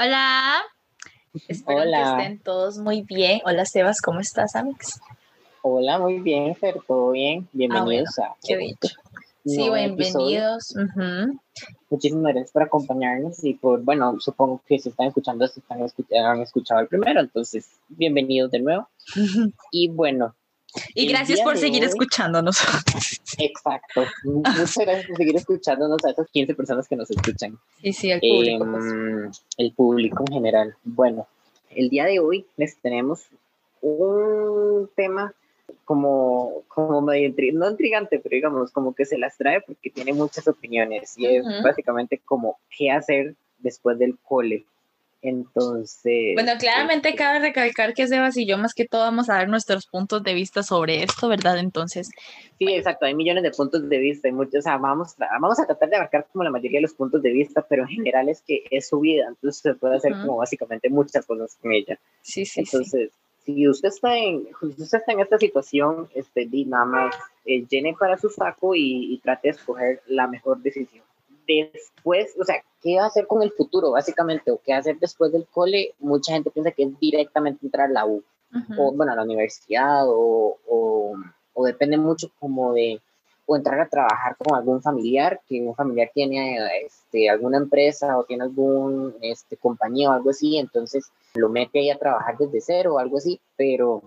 Hola. Espero que estén todos muy bien. Hola, Sebas, ¿cómo estás, Amix? Hola, muy bien, Fer, todo bien. Ah, Bienvenidos a. Qué dicho. Sí, bienvenidos. Muchísimas gracias por acompañarnos y por, bueno, supongo que si están escuchando, si están han escuchado el primero, entonces bienvenidos de nuevo. y bueno, y gracias por seguir escuchándonos. Exacto. Muchas gracias por seguir escuchándonos a esas 15 personas que nos escuchan. Sí, sí, el público. Pues. Em, el público en general. Bueno, el día de hoy les tenemos un tema como, como medio no intrigante, pero digamos como que se las trae porque tiene muchas opiniones y es básicamente como qué hacer después del cole. Entonces. Bueno, claramente este, cabe recalcar que Sebas y yo, más que todo, vamos a dar nuestros puntos de vista sobre esto, ¿verdad? Entonces. Sí, exacto, hay millones de puntos de vista, y muchos, o sea, vamos, vamos a tratar de abarcar como la mayoría de los puntos de vista, pero en general es que es su vida, entonces se puede hacer como básicamente muchas cosas con ella. Sí, sí. Entonces, si usted está en, usted está en esta situación, este, nada más, eh, llene para su saco y, y trate de escoger la mejor decisión después, o sea, ¿qué va a hacer con el futuro, básicamente? ¿O qué va a hacer después del cole? Mucha gente piensa que es directamente entrar a la U, o bueno, a la universidad, o, o, o, depende mucho como de, o entrar a trabajar con algún familiar, que un familiar tiene este, alguna empresa o tiene algún este, compañía o algo así, entonces lo mete ahí a trabajar desde cero o algo así, pero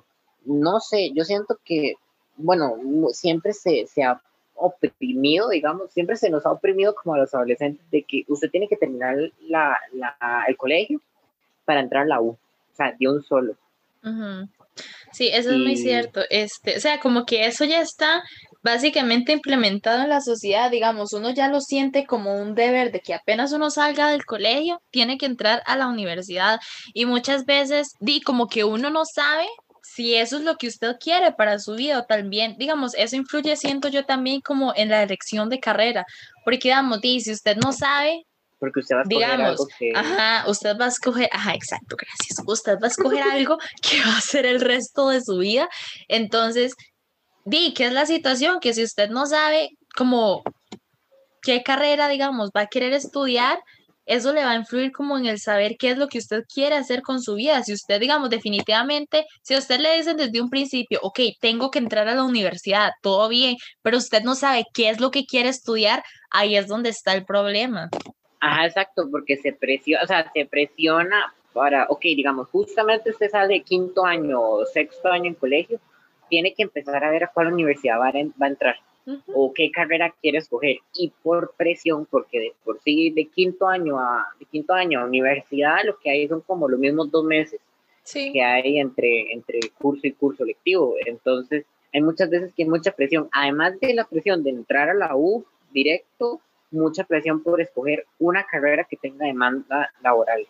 no sé, yo siento que, bueno, siempre se, se ha oprimido, digamos, siempre se nos ha oprimido como a los adolescentes de que usted tiene que terminar la, la, el colegio para entrar a la U, o sea, de un solo. Sí, eso es muy cierto. Este, o sea, como que eso ya está básicamente implementado en la sociedad, digamos, uno ya lo siente como un deber de que apenas uno salga del colegio, tiene que entrar a la universidad y muchas veces, di como que uno no sabe si eso es lo que usted quiere para su vida, también, digamos, eso influye, siento yo también como en la elección de carrera, porque digamos, si usted no sabe, porque usted va a escoger digamos, algo que... ajá, usted va a escoger, ajá, exacto, gracias, usted va a escoger algo que va a ser el resto de su vida, entonces, di, ¿qué es la situación? Que si usted no sabe como qué carrera, digamos, va a querer estudiar, eso le va a influir como en el saber qué es lo que usted quiere hacer con su vida. Si usted, digamos, definitivamente, si a usted le dicen desde un principio, ok, tengo que entrar a la universidad, todo bien, pero usted no sabe qué es lo que quiere estudiar, ahí es donde está el problema. Ajá, exacto, porque se presiona, o sea, se presiona para, ok, digamos, justamente usted sale de quinto año o sexto año en colegio, tiene que empezar a ver a cuál universidad va a entrar o qué carrera quieres escoger. Y por presión porque de por sí de quinto año a de quinto año a universidad lo que hay son como los mismos dos meses que hay entre entre curso y curso lectivo. Entonces hay muchas veces que hay mucha presión. Además de la presión de entrar a la U directo mucha presión por escoger una carrera que tenga demanda laboral.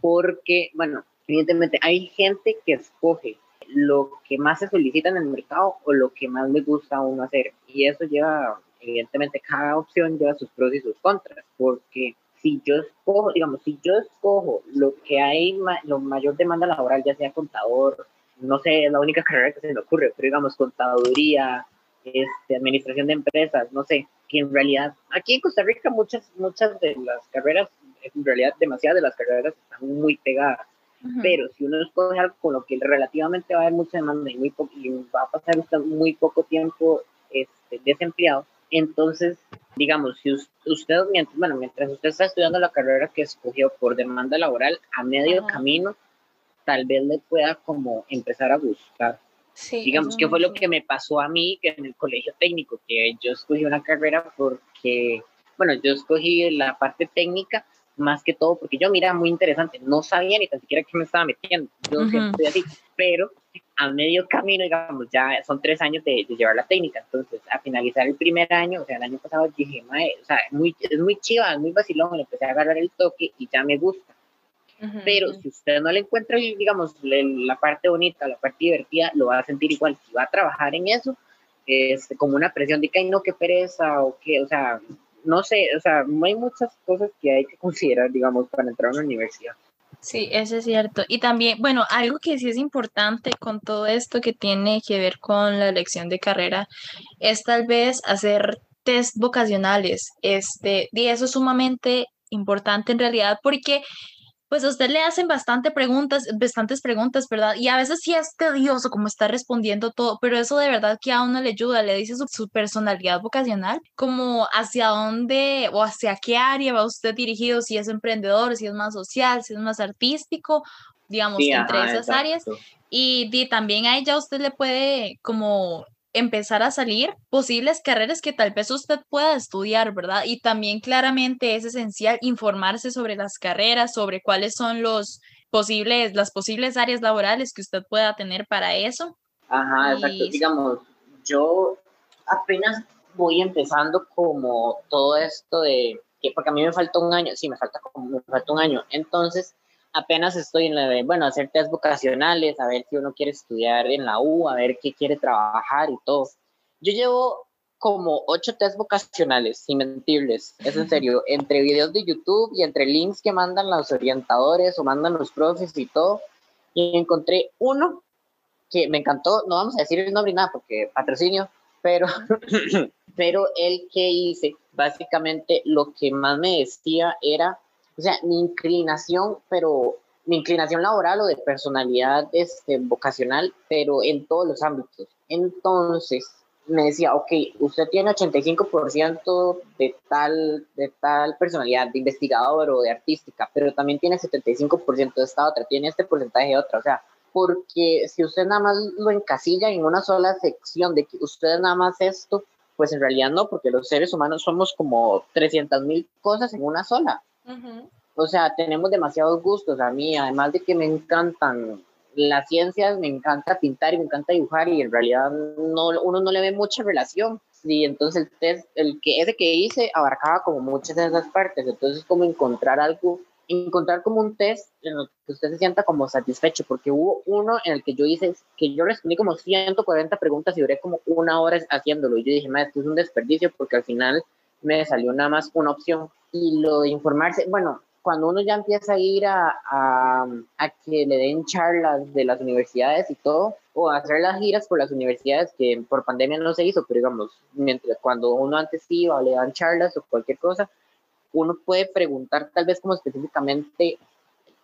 Porque bueno evidentemente hay gente que escoge lo que más se solicita en el mercado o lo que más le gusta a uno hacer. Y eso lleva, evidentemente, cada opción lleva sus pros y sus contras, porque si yo escojo, digamos, si yo escojo lo que hay, lo mayor demanda laboral, ya sea contador, no sé, es la única carrera que se me ocurre, pero digamos, contaduría, este, administración de empresas, no sé, que en realidad, aquí en Costa Rica muchas, muchas de las carreras, en realidad demasiadas de las carreras están muy pegadas pero si uno escoge algo con lo que relativamente va a haber mucha demanda y, muy y va a pasar usted muy poco tiempo este, desempleado, entonces, digamos, si usted, mientras, bueno, mientras usted está estudiando la carrera que escogió por demanda laboral, a medio camino, tal vez le pueda como empezar a buscar. Sí, digamos, que fue lo que me pasó a mí que en el colegio técnico, que yo escogí una carrera porque, bueno, yo escogí la parte técnica más que todo porque yo mira muy interesante, no sabía ni tan siquiera qué me estaba metiendo, yo siempre estoy así, pero a medio camino, digamos, ya son tres años de, llevar la técnica, entonces a finalizar el primer año, o sea, el año pasado dije, o sea, muy, es muy chiva, es muy vacilón, le empecé a agarrar el toque y ya me gusta. Pero si usted no le encuentra, digamos, la parte bonita, la parte divertida, lo va a sentir igual. Si va a trabajar en eso, es como una presión de que, ay, no, qué pereza, o que, o sea, no sé, o sea, hay muchas cosas que hay que considerar, digamos, para entrar a una universidad. Sí, eso es cierto. Y también, bueno, algo que sí es importante con todo esto que tiene que ver con la elección de carrera es tal vez hacer test vocacionales. Este, y eso es sumamente importante en realidad porque pues a usted le hacen bastante preguntas, bastantes preguntas, ¿verdad? Y a veces sí es tedioso como está respondiendo todo, pero eso de verdad que a uno le ayuda, le dice su, personalidad vocacional, como hacia dónde o hacia qué área va usted dirigido, si es emprendedor, si es más social, si es más artístico, digamos, entre esas áreas. Y, y también a ella usted le puede como empezar a salir posibles carreras que tal vez usted pueda estudiar, ¿verdad? Y también claramente es esencial informarse sobre las carreras, sobre cuáles son los posibles, las posibles áreas laborales que usted pueda tener para eso. Ajá, exacto. Digamos, yo apenas voy empezando como todo esto de, que porque a mí me falta un año, sí, me falta como, me falta un año. Entonces, apenas estoy en la de, bueno, hacer test vocacionales, a ver si uno quiere estudiar en la U, a ver qué quiere trabajar y todo. Yo llevo como ocho test vocacionales, sin mentirles, es en serio, entre videos de YouTube y entre links que mandan los orientadores o mandan los profes y todo, y encontré uno que me encantó, no vamos a decir el nombre ni nada porque patrocinio, pero, pero el que hice, básicamente lo que más me decía era o sea, mi inclinación, pero mi inclinación laboral o de personalidad este, vocacional, pero en todos los ámbitos. Entonces, me decía, ok, usted tiene 85% de tal, de tal personalidad, de investigador o de artística, pero también tiene 75% de esta otra, tiene este porcentaje de otra. O sea, porque si usted nada más lo encasilla en una sola sección de que usted nada más esto, pues en realidad no, porque los seres humanos somos como 300 mil cosas en una sola. O sea, tenemos demasiados gustos. A mí, además de que me encantan las ciencias, me encanta pintar y me encanta dibujar y en realidad no, uno no le ve mucha relación. Y entonces el test, el que ese que hice abarcaba como muchas de esas partes. Entonces como encontrar algo, encontrar como un test en el que usted se sienta como satisfecho, porque hubo uno en el que yo hice, que yo respondí como 140 preguntas y duré como una hora haciéndolo. Y yo dije, esto es un desperdicio porque al final me salió nada más una opción. Y lo de informarse, bueno, cuando uno ya empieza a ir a, a, a, que le den charlas de las universidades y todo, o hacer las giras por las universidades, que por pandemia no se hizo, pero digamos, mientras cuando uno antes iba, le dan charlas o cualquier cosa, uno puede preguntar tal vez como específicamente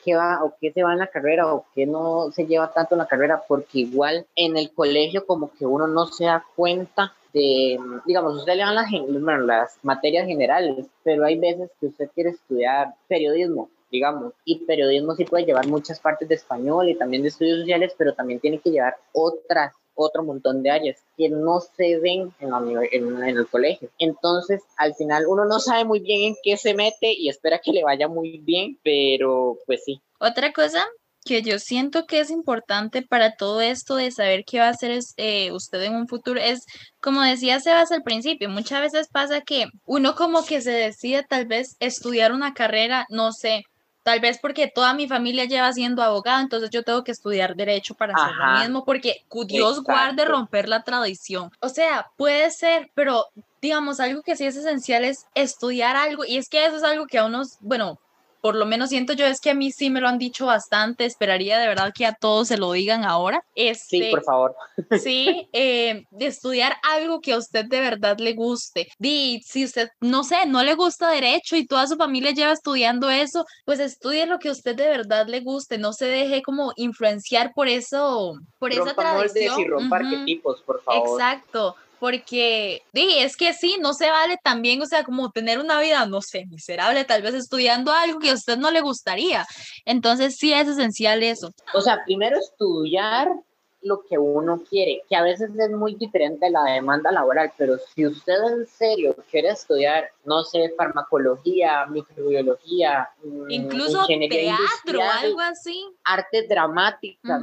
qué va o qué se va en la carrera o qué no se lleva tanto en la carrera, porque igual en el colegio como que uno no se da cuenta de, digamos, usted le dan las, materias generales, pero hay veces que usted quiere estudiar periodismo, digamos, y periodismo sí puede llevar muchas partes de español y también de estudios sociales, pero también tiene que llevar otras otro montón de áreas que no se ven en, en, en, el colegio. Entonces, al final uno no sabe muy bien en qué se mete y espera que le vaya muy bien, pero pues sí. Otra cosa que yo siento que es importante para todo esto de saber qué va a hacer eh, usted en un futuro es, como decía Sebas al principio, muchas veces pasa que uno como que se decide tal vez estudiar una carrera, no sé, tal vez porque toda mi familia lleva siendo abogado, entonces yo tengo que estudiar derecho para hacer lo mismo, porque Dios guarde romper la tradición. O sea, puede ser, pero digamos, algo que sí es esencial es estudiar algo, y es que eso es algo que a unos, bueno, por lo menos siento yo es que a mí sí me lo han dicho bastante, esperaría de verdad que a todos se lo digan ahora. Este, sí, por favor. Sí, eh, de estudiar algo que a usted de verdad le guste. Di, si usted, no sé, no le gusta derecho y toda su familia lleva estudiando eso, pues estudie lo que a usted de verdad le guste, no se deje como influenciar por eso, por esa tradición. y rompa arquetipos, por favor. Exacto porque di, es que sí, no se vale también, o sea, como tener una vida, no sé, miserable, tal vez estudiando algo que a usted no le gustaría. Entonces sí es esencial eso. O sea, primero estudiar lo que uno quiere, que a veces es muy diferente a la demanda laboral, pero si usted en serio quiere estudiar, no sé, farmacología, microbiología, mm, incluso teatro, algo así, arte dramática,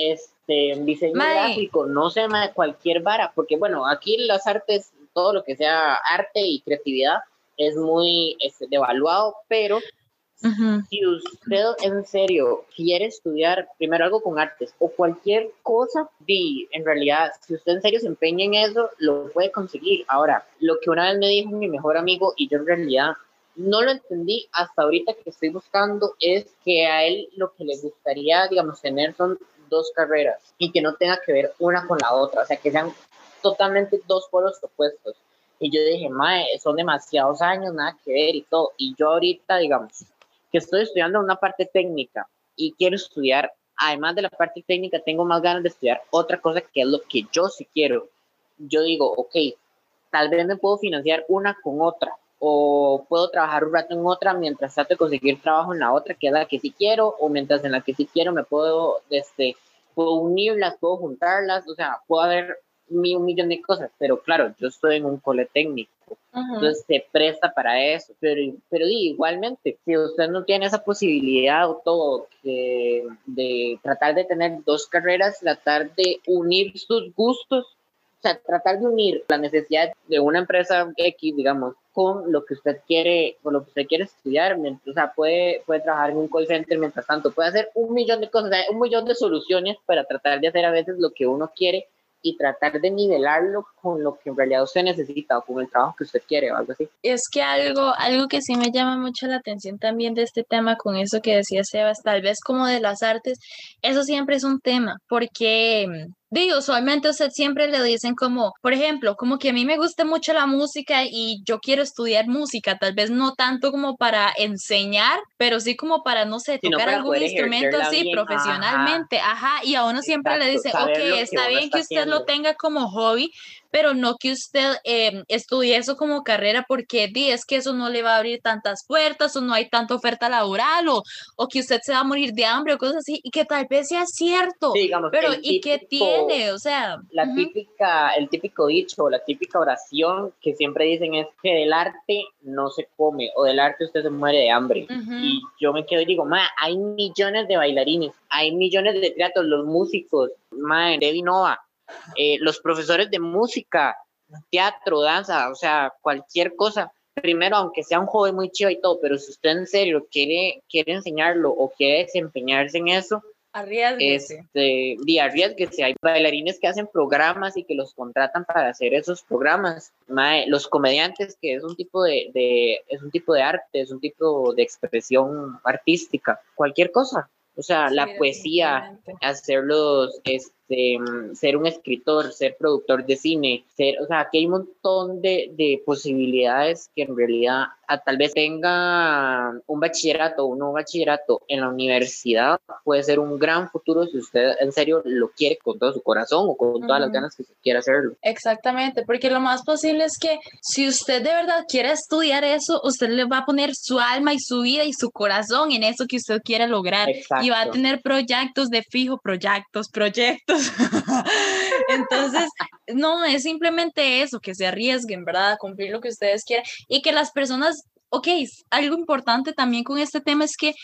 este, diseño gráfico, no sé, cualquier vara, porque bueno, aquí las artes, todo lo que sea arte y creatividad es muy este, devaluado, pero si usted en serio quiere estudiar primero algo con artes o cualquier cosa, di, en realidad, si usted en serio se empeña en eso, lo puede conseguir. Ahora, lo que una vez me dijo mi mejor amigo y yo en realidad no lo entendí hasta ahorita que estoy buscando es que a él lo que le gustaría, digamos, tener son dos carreras y que no tenga que ver una con la otra, o sea, que sean totalmente dos polos opuestos. Y yo dije, mae, son demasiados años, nada que ver y todo. Y yo ahorita, digamos, que estoy estudiando una parte técnica y quiero estudiar, además de la parte técnica, tengo más ganas de estudiar otra cosa que es lo que yo sí quiero. Yo digo, ok, tal vez me puedo financiar una con otra o puedo trabajar un rato en otra mientras trato de conseguir trabajo en la otra, que es la que sí quiero, o mientras en la que sí quiero me puedo, este, unirlas, puedo juntarlas, o sea, puedo haber un millón de cosas, pero claro, yo estoy en un cole técnico, entonces se presta para eso, pero, pero igualmente, si usted no tiene esa posibilidad o todo de tratar de tener dos carreras, tratar de unir sus gustos, o sea, tratar de unir la necesidad de una empresa X, digamos, con lo que usted quiere, con lo que usted quiere estudiar, o sea, puede, puede trabajar en un call center mientras tanto, puede hacer un millón de cosas, un millón de soluciones para tratar de hacer a veces lo que uno quiere y tratar de nivelarlo con lo que en realidad usted necesita o con el trabajo que usted quiere o algo así. Es que algo, algo que sí me llama mucho la atención también de este tema, con eso que decía Sebas, tal vez como de las artes, eso siempre es un tema, porque digo, usualmente usted siempre le dicen como, por ejemplo, como que a mí me gusta mucho la música y yo quiero estudiar música, tal vez no tanto como para enseñar, pero sí como para, no sé, tocar algún instrumento así profesionalmente, ajá. y a uno siempre le dicen, ok, está bien que usted lo tenga como hobby, pero no que usted em, estudie eso como carrera porque di, es que eso no le va a abrir tantas puertas o no hay tanta oferta laboral o, o que usted se va a morir de hambre o cosas así, y que tal vez sea cierto, pero ¿y qué tiene? O sea... La típica, el típico dicho, la típica oración que siempre dicen es que del arte no se come o del arte usted se muere de hambre. Y yo me quedo y digo, ma, hay millones de bailarines, hay millones de teatros, los músicos, ma, Debbie Nova, eh, los profesores de música, teatro, danza, o sea, cualquier cosa. Primero, aunque sea un joven muy chido y todo, pero si usted en serio quiere, quiere enseñarlo o quiere desempeñarse en eso, Arriesguese. Este, y arriesguese. Hay bailarines que hacen programas y que los contratan para hacer esos programas. los comediantes, que es un tipo de, de, es un tipo de arte, es un tipo de expresión artística, cualquier cosa. O sea, la poesía, hacerlos, este, Mm, ser un escritor, ser productor de cine, ser, o sea, aquí hay un montón de, de posibilidades que en realidad a, tal vez tenga un bachillerato o un nuevo bachillerato en la universidad, puede ser un gran futuro si usted en serio lo quiere con todo su corazón o con todas las ganas que se quiera hacerlo. Exactamente, porque lo más posible es que si usted de verdad quiere estudiar eso, usted le va a poner su alma y su vida y su corazón en eso que usted quiere lograr y va a tener proyectos de fijo, proyectos, proyectos Entonces, no, es simplemente eso, que se arriesguen, ¿verdad? A cumplir lo que ustedes quieran y que las personas, ok, algo importante también con este tema es que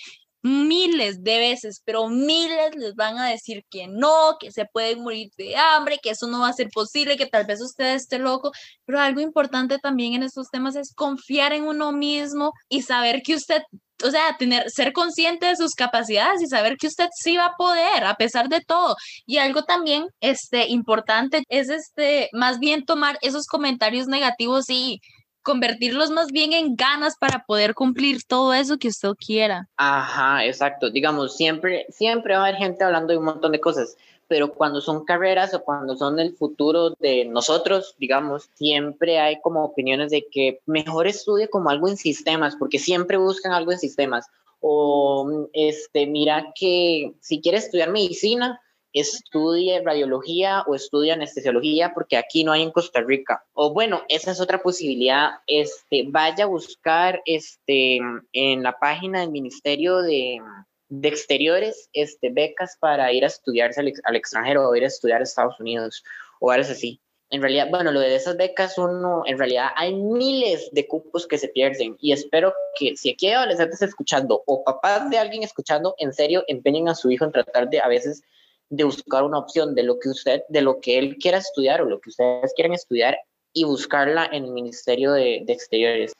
miles de veces, pero miles les van a decir que no, que se pueden morir de hambre, que eso no va a ser posible, que tal vez usted esté loco, pero algo importante también en estos temas es confiar en uno mismo y saber que usted o sea, tener, ser consciente de sus capacidades y saber que usted sí va a poder a pesar de todo. Y algo también este, importante es este, más bien tomar esos comentarios negativos y convertirlos más bien en ganas para poder cumplir todo eso que usted quiera. Ajá, exacto. Digamos, siempre, siempre va a haber gente hablando de un montón de cosas, pero cuando son carreras o cuando son el futuro de nosotros, digamos, siempre hay como opiniones de que mejor estudie como algo en sistemas, porque siempre buscan algo en sistemas. O, este, mira que si quiere estudiar medicina, estudie radiología o estudie anestesiología porque aquí no hay en Costa Rica. O bueno, esa es otra posibilidad. Este, vaya a buscar este, en la página del Ministerio de, de exteriores este, becas para ir a estudiarse al, extranjero o ir a estudiar a Estados Unidos o algo así. En realidad, bueno, lo de esas becas, uno, en realidad hay miles de cupos que se pierden y espero que si aquí hay adolescentes escuchando o papás de alguien escuchando, en serio, empeñen a su hijo en tratar de a veces de buscar una opción de lo que usted, de lo que él quiera estudiar o lo que ustedes quieren estudiar y buscarla en el Ministerio de, Exteriores,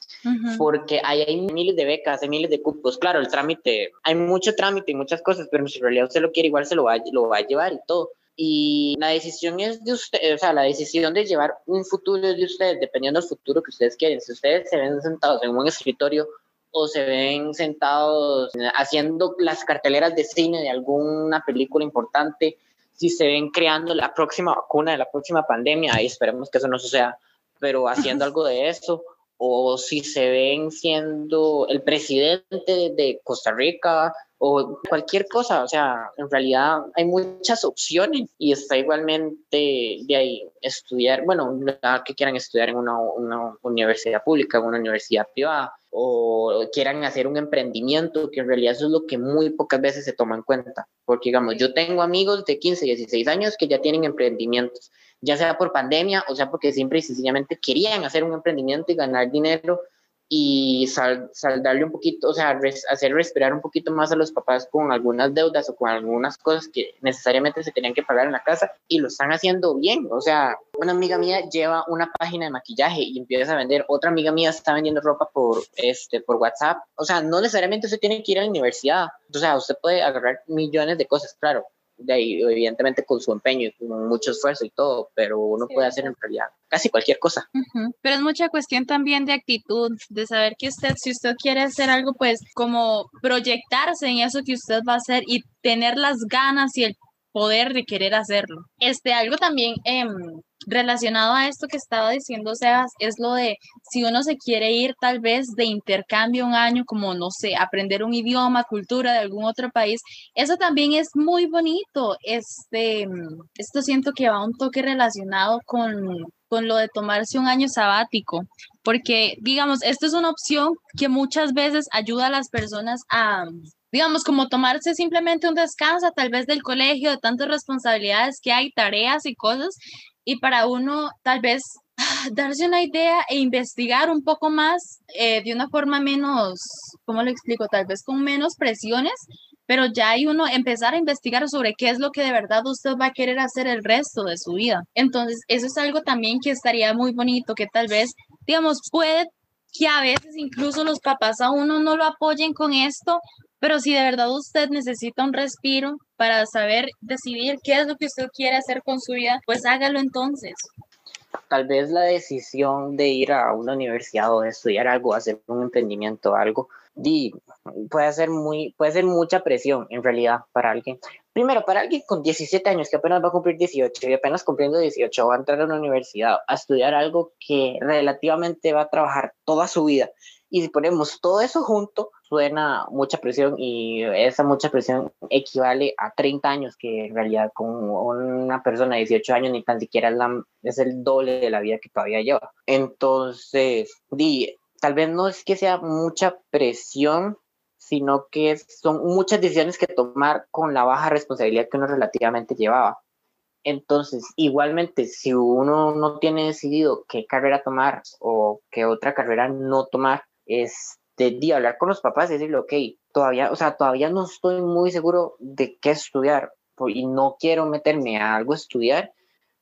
porque hay, hay, miles de becas, hay miles de cupos. Claro, el trámite, hay mucho trámite y muchas cosas, pero si en realidad usted lo quiere, igual se lo va, lo va a llevar y todo. Y la decisión es de usted, o sea, la decisión de llevar un futuro es de ustedes, dependiendo del futuro que ustedes quieren. Si ustedes se ven sentados en un escritorio o se ven sentados haciendo las carteleras de cine de alguna película importante, si se ven creando la próxima vacuna de la próxima pandemia, ahí esperemos que eso no suceda, pero haciendo algo de eso, o si se ven siendo el presidente de Costa Rica o cualquier cosa, o sea, en realidad hay muchas opciones y está igualmente de ahí estudiar, bueno, que quieran estudiar en una, una universidad pública, una universidad privada, o quieran hacer un emprendimiento, que en realidad eso es lo que muy pocas veces se toma en cuenta, porque digamos, yo tengo amigos de 15, 16 años que ya tienen emprendimientos, ya sea por pandemia o sea porque siempre y sencillamente querían hacer un emprendimiento y ganar dinero y sal, saldarle un poquito, o sea, hacer respirar un poquito más a los papás con algunas deudas o con algunas cosas que necesariamente se tenían que pagar en la casa y lo están haciendo bien. O sea, una amiga mía lleva una página de maquillaje y empieza a vender, otra amiga mía está vendiendo ropa por, este, por WhatsApp. O sea, no necesariamente usted tiene que ir a la universidad. O sea, usted puede agarrar millones de cosas, claro, de ahí, evidentemente con su empeño y con mucho esfuerzo y todo, pero uno puede hacer en realidad casi cualquier cosa. Pero es mucha cuestión también de actitud, de saber que usted, si usted quiere hacer algo, pues como proyectarse en eso que usted va a hacer y tener las ganas y el poder de querer hacerlo. Este, algo también eh, relacionado a esto que estaba diciendo Sebas, es lo de si uno se quiere ir tal vez de intercambio un año, como no sé, aprender un idioma, cultura de algún otro país, eso también es muy bonito. Este, esto siento que va un toque relacionado con, con lo de tomarse un año sabático, porque digamos, esto es una opción que muchas veces ayuda a las personas a digamos, como tomarse simplemente un descanso tal vez del colegio, de tantas responsabilidades que hay, tareas y cosas, y para uno tal vez darse una idea e investigar un poco más eh, de una forma menos, ¿cómo lo explico? Tal vez con menos presiones, pero ya hay uno empezar a investigar sobre qué es lo que de verdad usted va a querer hacer el resto de su vida. Entonces, eso es algo también que estaría muy bonito, que tal vez, digamos, puede que a veces incluso los papás a uno no lo apoyen con esto, pero si de verdad usted necesita un respiro para saber decidir qué es lo que usted quiere hacer con su vida, pues hágalo entonces. Tal vez la decisión de ir a una universidad o de estudiar algo, hacer un emprendimiento, algo, puede ser muy, puede ser mucha presión en realidad para alguien. Primero, para alguien con 17 años que apenas va a cumplir 18 y apenas cumpliendo 18 va a entrar a una universidad a estudiar algo que relativamente va a trabajar toda su vida. Y si ponemos todo eso junto, suena mucha presión y esa mucha presión equivale a 30 años, que en realidad con una persona de 18 años ni tan siquiera es, la, es el doble de la vida que todavía lleva. Entonces, di, tal vez no es que sea mucha presión, sino que son muchas decisiones que tomar con la baja responsabilidad que uno relativamente llevaba. Entonces, igualmente, si uno no tiene decidido qué carrera tomar o qué otra carrera no tomar, es de, hablar con los papás y decirle, ok, todavía, o sea, todavía no estoy muy seguro de qué estudiar y no quiero meterme a algo estudiar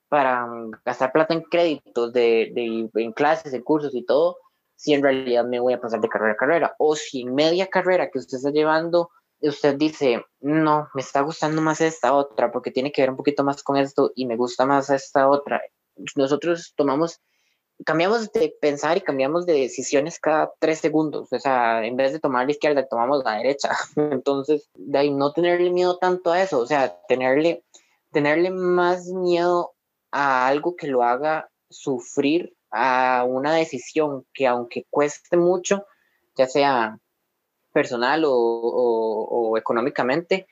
para mm, gastar plata en créditos, de, de, en clases, en cursos y todo, si en realidad me voy a pasar de carrera a carrera. O si media carrera que usted está llevando, usted dice, no, me está gustando más esta otra porque tiene que ver un poquito más con esto y me gusta más esta otra. Nosotros tomamos cambiamos de pensar y cambiamos de decisiones cada tres segundos. O sea, en vez de tomar la izquierda, tomamos la derecha. Entonces, de ahí no tenerle miedo tanto a eso, o sea, tenerle, tenerle más miedo a algo que lo haga sufrir a una decisión que aunque cueste mucho, ya sea personal o, o económicamente,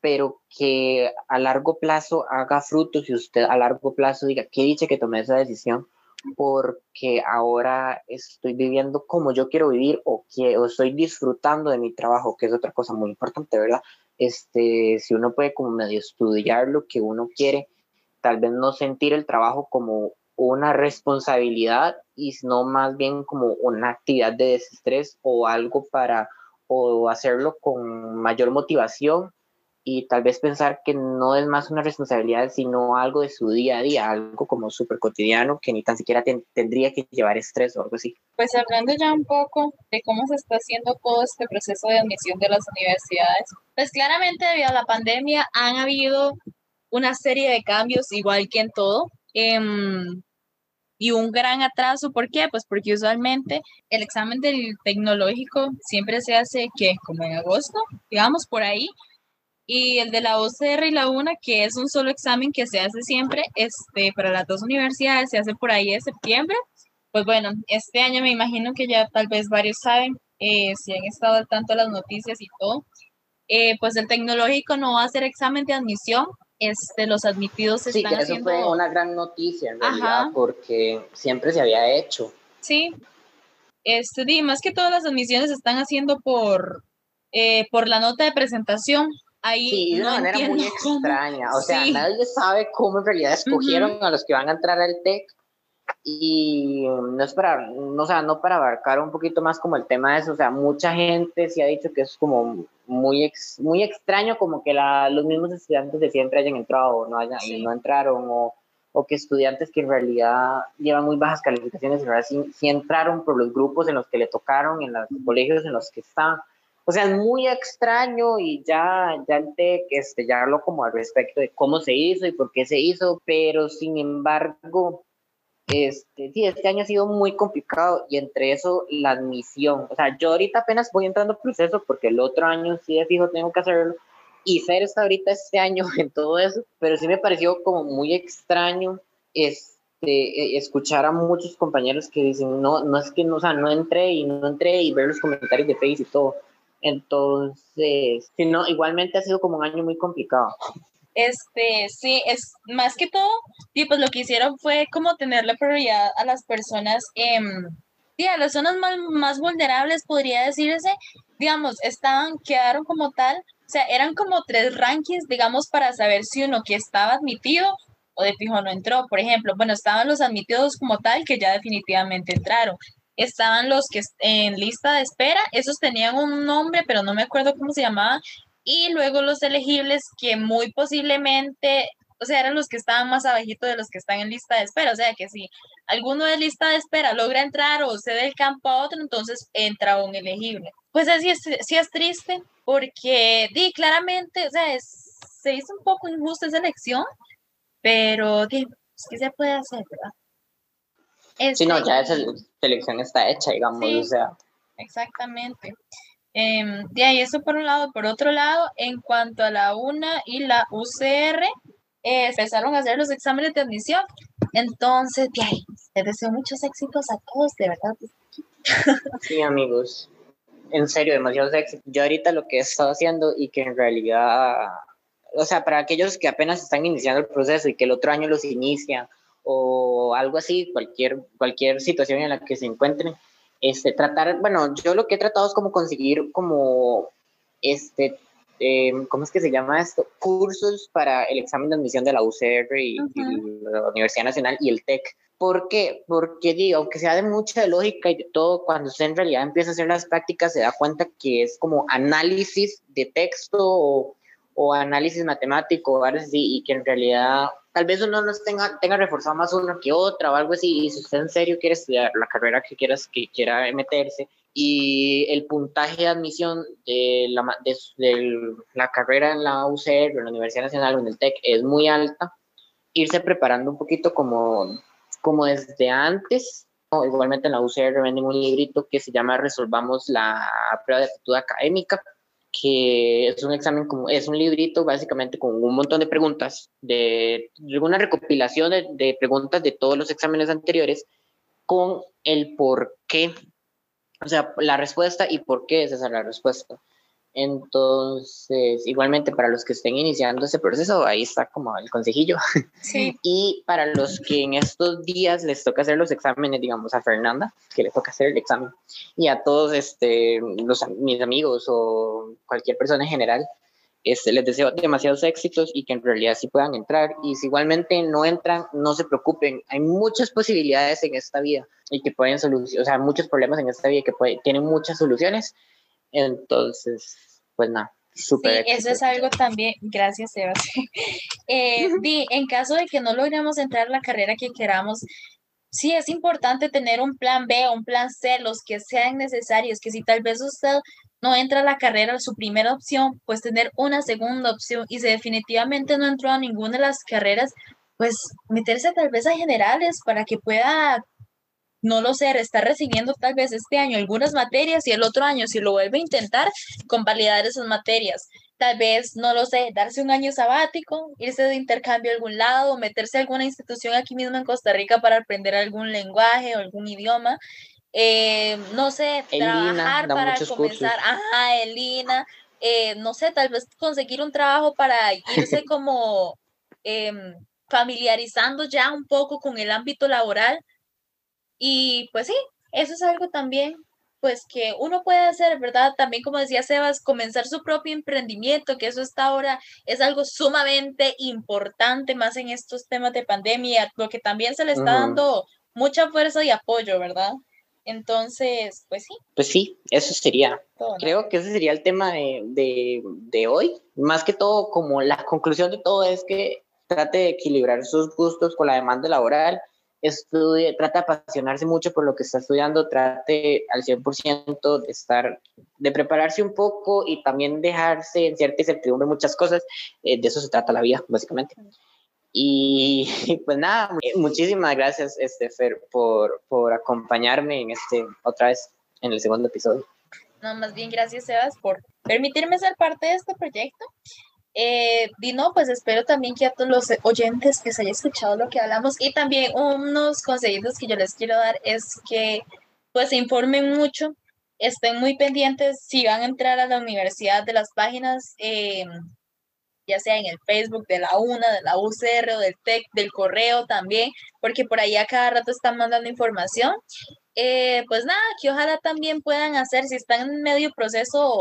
pero que a largo plazo haga frutos y usted a largo plazo diga, qué dice que tomé esa decisión, porque ahora estoy viviendo como yo quiero vivir o, que, estoy disfrutando de mi trabajo, que es otra cosa muy importante, ¿verdad? Este, si uno puede como medio estudiar lo que uno quiere, tal vez no sentir el trabajo como una responsabilidad y no más bien como una actividad de desestrés o algo para o hacerlo con mayor motivación y tal vez pensar que no es más una responsabilidad, sino algo de su día a día, algo como súper cotidiano que ni tan siquiera tendría que llevar estrés o algo así. Pues hablando ya un poco de cómo se está haciendo todo este proceso de admisión de las universidades, pues claramente debido a la pandemia han habido una serie de cambios, igual que en todo. Em, y un gran atraso, ¿por qué? Pues porque usualmente el examen del tecnológico siempre se hace que como en agosto, digamos por ahí, y el de la OCR y la UNA, que es un solo examen que se hace siempre este, para las dos universidades, se hace por ahí de septiembre. pues bueno, este año me imagino que ya tal vez varios saben, eh, si han estado al tanto de las noticias y todo, eh, pues el tecnológico no va a hacer examen de admisión, este, los admitidos sí, están eso haciendo... fue una gran noticia en realidad, Ajá. porque siempre se había hecho. Sí, este, di, más que todas las admisiones se están haciendo por, eh, por la nota de presentación. Ahí Sí, de no una manera muy cómo- extraña. O sea, Sí. nadie sabe cómo en realidad escogieron a los que van a entrar al TEC. Y no es para, no, o sea, no para abarcar un poquito más como el tema de eso, o sea, mucha gente sí ha dicho que es como muy, ex- muy extraño como que la, los mismos estudiantes de siempre hayan entrado o no, hayan, Sí. no entraron, o, o que estudiantes que en realidad llevan muy bajas calificaciones, en realidad sí, sí entraron por los grupos en los que le tocaron, en los colegios en los que están. O sea, es muy extraño y ya, ya el TEC este, ya como al respecto de cómo se hizo y por qué se hizo, pero sin embargo, este, sí, este año ha sido muy complicado y entre eso la admisión. O sea, yo ahorita apenas voy entrando en proceso porque el otro año sí de fijo tengo que hacerlo y Fer está ahorita este año en todo eso, pero sí me pareció como muy extraño este, eh, escuchar a muchos compañeros que dicen, no, no es que no, o sea, no entré y no entré y ver los comentarios de Face y todo. Entonces, sí, no, igualmente ha sido como un año muy complicado. Este, sí, es más que todo, y pues lo que hicieron fue como tenerle prioridad a las personas, em, sí, las zonas más, más vulnerables, podría decirse, digamos, estaban, quedaron como tal, o sea, eran como tres rankings, digamos, para saber si uno que estaba admitido o de fijo no entró. Por ejemplo, bueno, estaban los admitidos como tal, que ya definitivamente entraron. Estaban los que en lista de espera, esos tenían un nombre, pero no me acuerdo cómo se llamaban, y luego los elegibles que muy posiblemente, o sea, eran los que estaban más abajito de los que están en lista de espera, o sea, que si alguno de lista de espera logra entrar o cede el campo a otro, entonces entra un elegible. Pues así es, sí es triste, porque di claramente, o sea, se hizo un poco injusta esa elección, pero di, pues, ¿qué se puede hacer, verdad? Sí, no, Este, ya esa selección está hecha, digamos, Sí. o sea, Exactamente. Em, de ahí eso por un lado. Por otro lado, en cuanto a la UNA y la UCR, eh, empezaron a hacer los exámenes de admisión. Entonces, de ahí, les deseo muchos éxitos a todos, de verdad. Sí, amigos. En serio, demasiado sexy. Yo ahorita lo que he estado haciendo y que en realidad, o sea, para aquellos que apenas están iniciando el proceso y que el otro año los inician o algo así, cualquier, cualquier situación en la que se encuentren, este, tratar, bueno, yo lo que he tratado es como conseguir como, este, eh, ¿cómo es que se llama esto? Cursos para el examen de admisión de la UCR y, y Ujú. la Universidad Nacional y el TEC. ¿Por qué? Porque digo, aunque sea de mucha lógica y de todo, cuando usted en realidad empieza a hacer las prácticas se da cuenta que es como análisis de texto o, o análisis matemático o algo así, y que en realidad tal vez uno no tenga, tenga reforzado más uno que otra o algo así, y si usted en serio quiere estudiar la carrera que, quieras, que quiera meterse, y el puntaje de admisión de la, de, de la carrera en la UCR en la Universidad Nacional o en el TEC es muy alta, irse preparando un poquito como, como desde antes. ¿no? Igualmente en la UCR venden un librito que se llama Resolvamos la prueba de aptitud académica, que es un examen, como, es un librito básicamente con un montón de preguntas, de, de una recopilación de, de preguntas de todos los exámenes anteriores con el por qué, o sea, la respuesta y por qué es esa la respuesta. Entonces, igualmente para los que estén iniciando ese proceso, ahí está como el consejillo. Sí, Y para los que en estos días les toca hacer los exámenes, digamos a Fernanda, que le toca hacer el examen, y a todos este, los, mis amigos o cualquier persona en general, este, les deseo demasiados éxitos y que en realidad sí puedan entrar. Y si igualmente no entran, no se preocupen. Hay muchas posibilidades en esta vida y que pueden solucionar, o sea, muchos problemas en esta vida que puede, tienen muchas soluciones. Entonces, pues nada, súper. Sí, eso es algo también, gracias Sebas. Eh, di, en caso de que no logremos entrar a la carrera que queramos, sí es importante tener un plan B, un plan C, los que sean necesarios, que si tal vez usted no entra a la carrera, su primera opción, pues tener una segunda opción y si definitivamente no entró a ninguna de las carreras, pues meterse tal vez a generales para que pueda no lo sé, estar recibiendo tal vez este año algunas materias y el otro año, si lo vuelve a intentar, convalidar esas materias. tal vez, no lo sé, darse un año sabático, irse de intercambio a algún lado, meterse a alguna institución aquí mismo en Costa Rica para aprender algún lenguaje o algún idioma. Eh, no sé, trabajar para comenzar, ajá, Elina, eh, no sé, tal vez conseguir un trabajo para irse como em, familiarizando ya un poco con el ámbito laboral. Y pues sí, eso es algo también pues que uno puede hacer, ¿verdad? También como decía Sebas, comenzar su propio emprendimiento, que eso está ahora es algo sumamente importante más en estos temas de pandemia, lo que también se le está dando mucha fuerza y apoyo, ¿verdad? Entonces, pues sí. Pues sí, eso sería. Creo que ese sería el tema de, de, de hoy. Más que todo, como la conclusión de todo es que trate de equilibrar sus gustos con la demanda laboral estudie, trate de apasionarse mucho por lo que está estudiando, trate al 100% de estar, de prepararse un poco y también dejarse en cierta incertidumbre muchas cosas. Eh, de eso se trata la vida, básicamente. Y pues nada, muchísimas gracias, este, Fer, por, por acompañarme en este, otra vez, en el segundo episodio. No, más bien gracias, Sebas, por permitirme ser parte de este proyecto. Eh, Dino, pues espero también que a todos los oyentes que se haya escuchado lo que hablamos y también unos consejitos que yo les quiero dar es que pues se informen mucho, estén muy pendientes si van a entrar a la universidad de las páginas, eh, ya sea en el Facebook de la UNA, de la UCR o del TEC, del correo también, porque por ahí a cada rato están mandando información. Eh, pues nada, que ojalá también puedan hacer, si están en medio proceso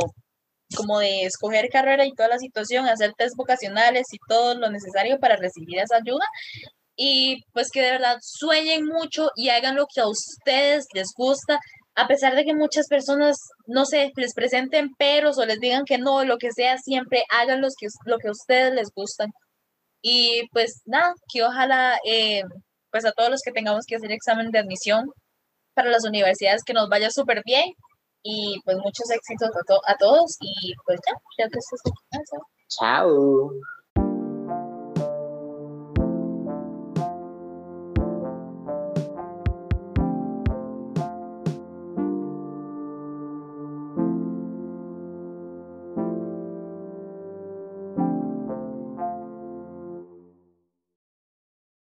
como de escoger carrera y toda la situación, hacer test vocacionales y todo lo necesario para recibir esa ayuda. Y pues que de verdad sueñen mucho y hagan lo que a ustedes les gusta, a pesar de que muchas personas, no sé, les presenten peros o les digan que no, lo que sea, siempre hagan lo que, lo que a ustedes les gustan. Y pues nada, que ojalá, eh, pues a todos los que tengamos que hacer examen de admisión para las universidades, que nos vaya súper bien y pues muchos éxitos a, todos y pues ya, creo que eso es. Chao.